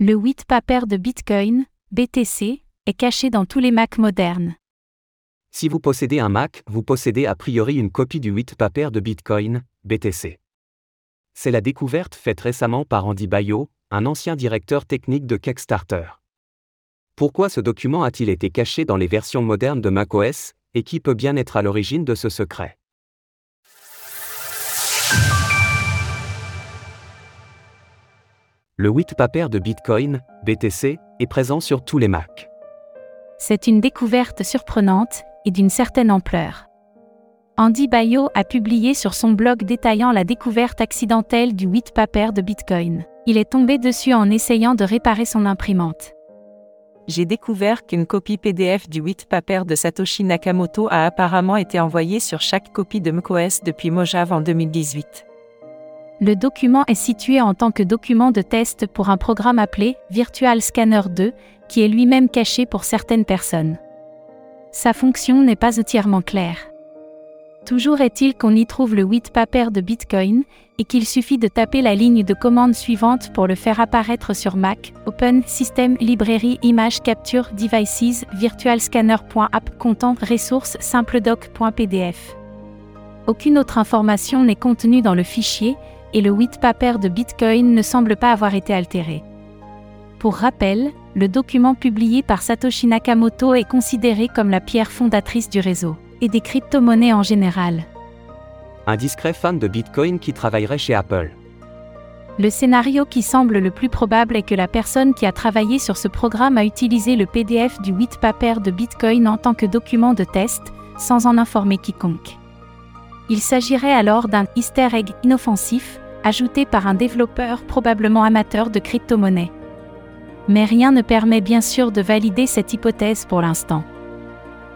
Le 8 paper de Bitcoin, BTC, est caché dans tous les Mac modernes. Si vous possédez un Mac, vous possédez a priori une copie du 8 paper de Bitcoin, BTC. C'est la découverte faite récemment par Andy Bayo, un ancien directeur technique de Kickstarter. Pourquoi ce document a-t-il été caché dans les versions modernes de macOS, et qui peut bien être à l'origine de ce secret? Le 8 paper de Bitcoin, BTC, est présent sur tous les Macs. C'est une découverte surprenante et d'une certaine ampleur. Andy Bayo a publié sur son blog détaillant la découverte accidentelle du 8 paper de Bitcoin. Il est tombé dessus en essayant de réparer son imprimante. J'ai découvert qu'une copie PDF du 8 paper de Satoshi Nakamoto a apparemment été envoyée sur chaque copie de macOS depuis Mojave en 2018. Le document est situé en tant que document de test pour un programme appelé Virtual Scanner 2, qui est lui-même caché pour certaines personnes. Sa fonction n'est pas entièrement claire. Toujours est-il qu'on y trouve le 8 paper de Bitcoin, et qu'il suffit de taper la ligne de commande suivante pour le faire apparaître sur Mac, Open System Library Image Capture Devices virtualscanner.app content ressources simpledoc.pdf. Aucune autre information n'est contenue dans le fichier, et le 8 paper de Bitcoin ne semble pas avoir été altéré. Pour rappel, le document publié par Satoshi Nakamoto est considéré comme la pierre fondatrice du réseau et des crypto-monnaies en général. Un discret fan de Bitcoin qui travaillerait chez Apple. Le scénario qui semble le plus probable est que la personne qui a travaillé sur ce programme a utilisé le PDF du 8 paper de Bitcoin en tant que document de test, sans en informer quiconque. Il s'agirait alors d'un easter egg inoffensif, ajouté par un développeur probablement amateur de crypto-monnaies. Mais rien ne permet bien sûr de valider cette hypothèse pour l'instant.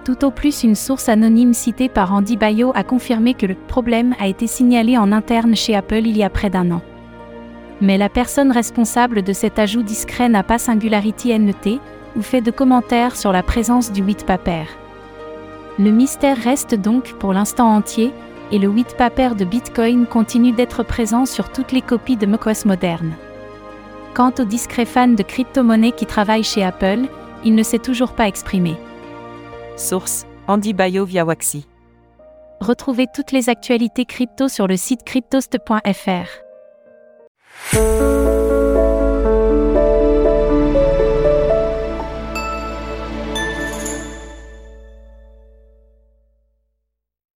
Tout au plus une source anonyme citée par Andy Bayo a confirmé que le problème a été signalé en interne chez Apple il y a près d'un an. Mais la personne responsable de cet ajout discret n'a pas Singularity NT, ou fait de commentaires sur la présence du 8 paper. Le mystère reste donc pour l'instant entier, et le 8 paper de Bitcoin continue d'être présent sur toutes les copies de macOS modernes. Quant au discret fan de crypto-monnaie qui travaille chez Apple, il ne s'est toujours pas exprimé. Source Andy Bayo via Waxy. Retrouvez toutes les actualités crypto sur le site cryptost.fr.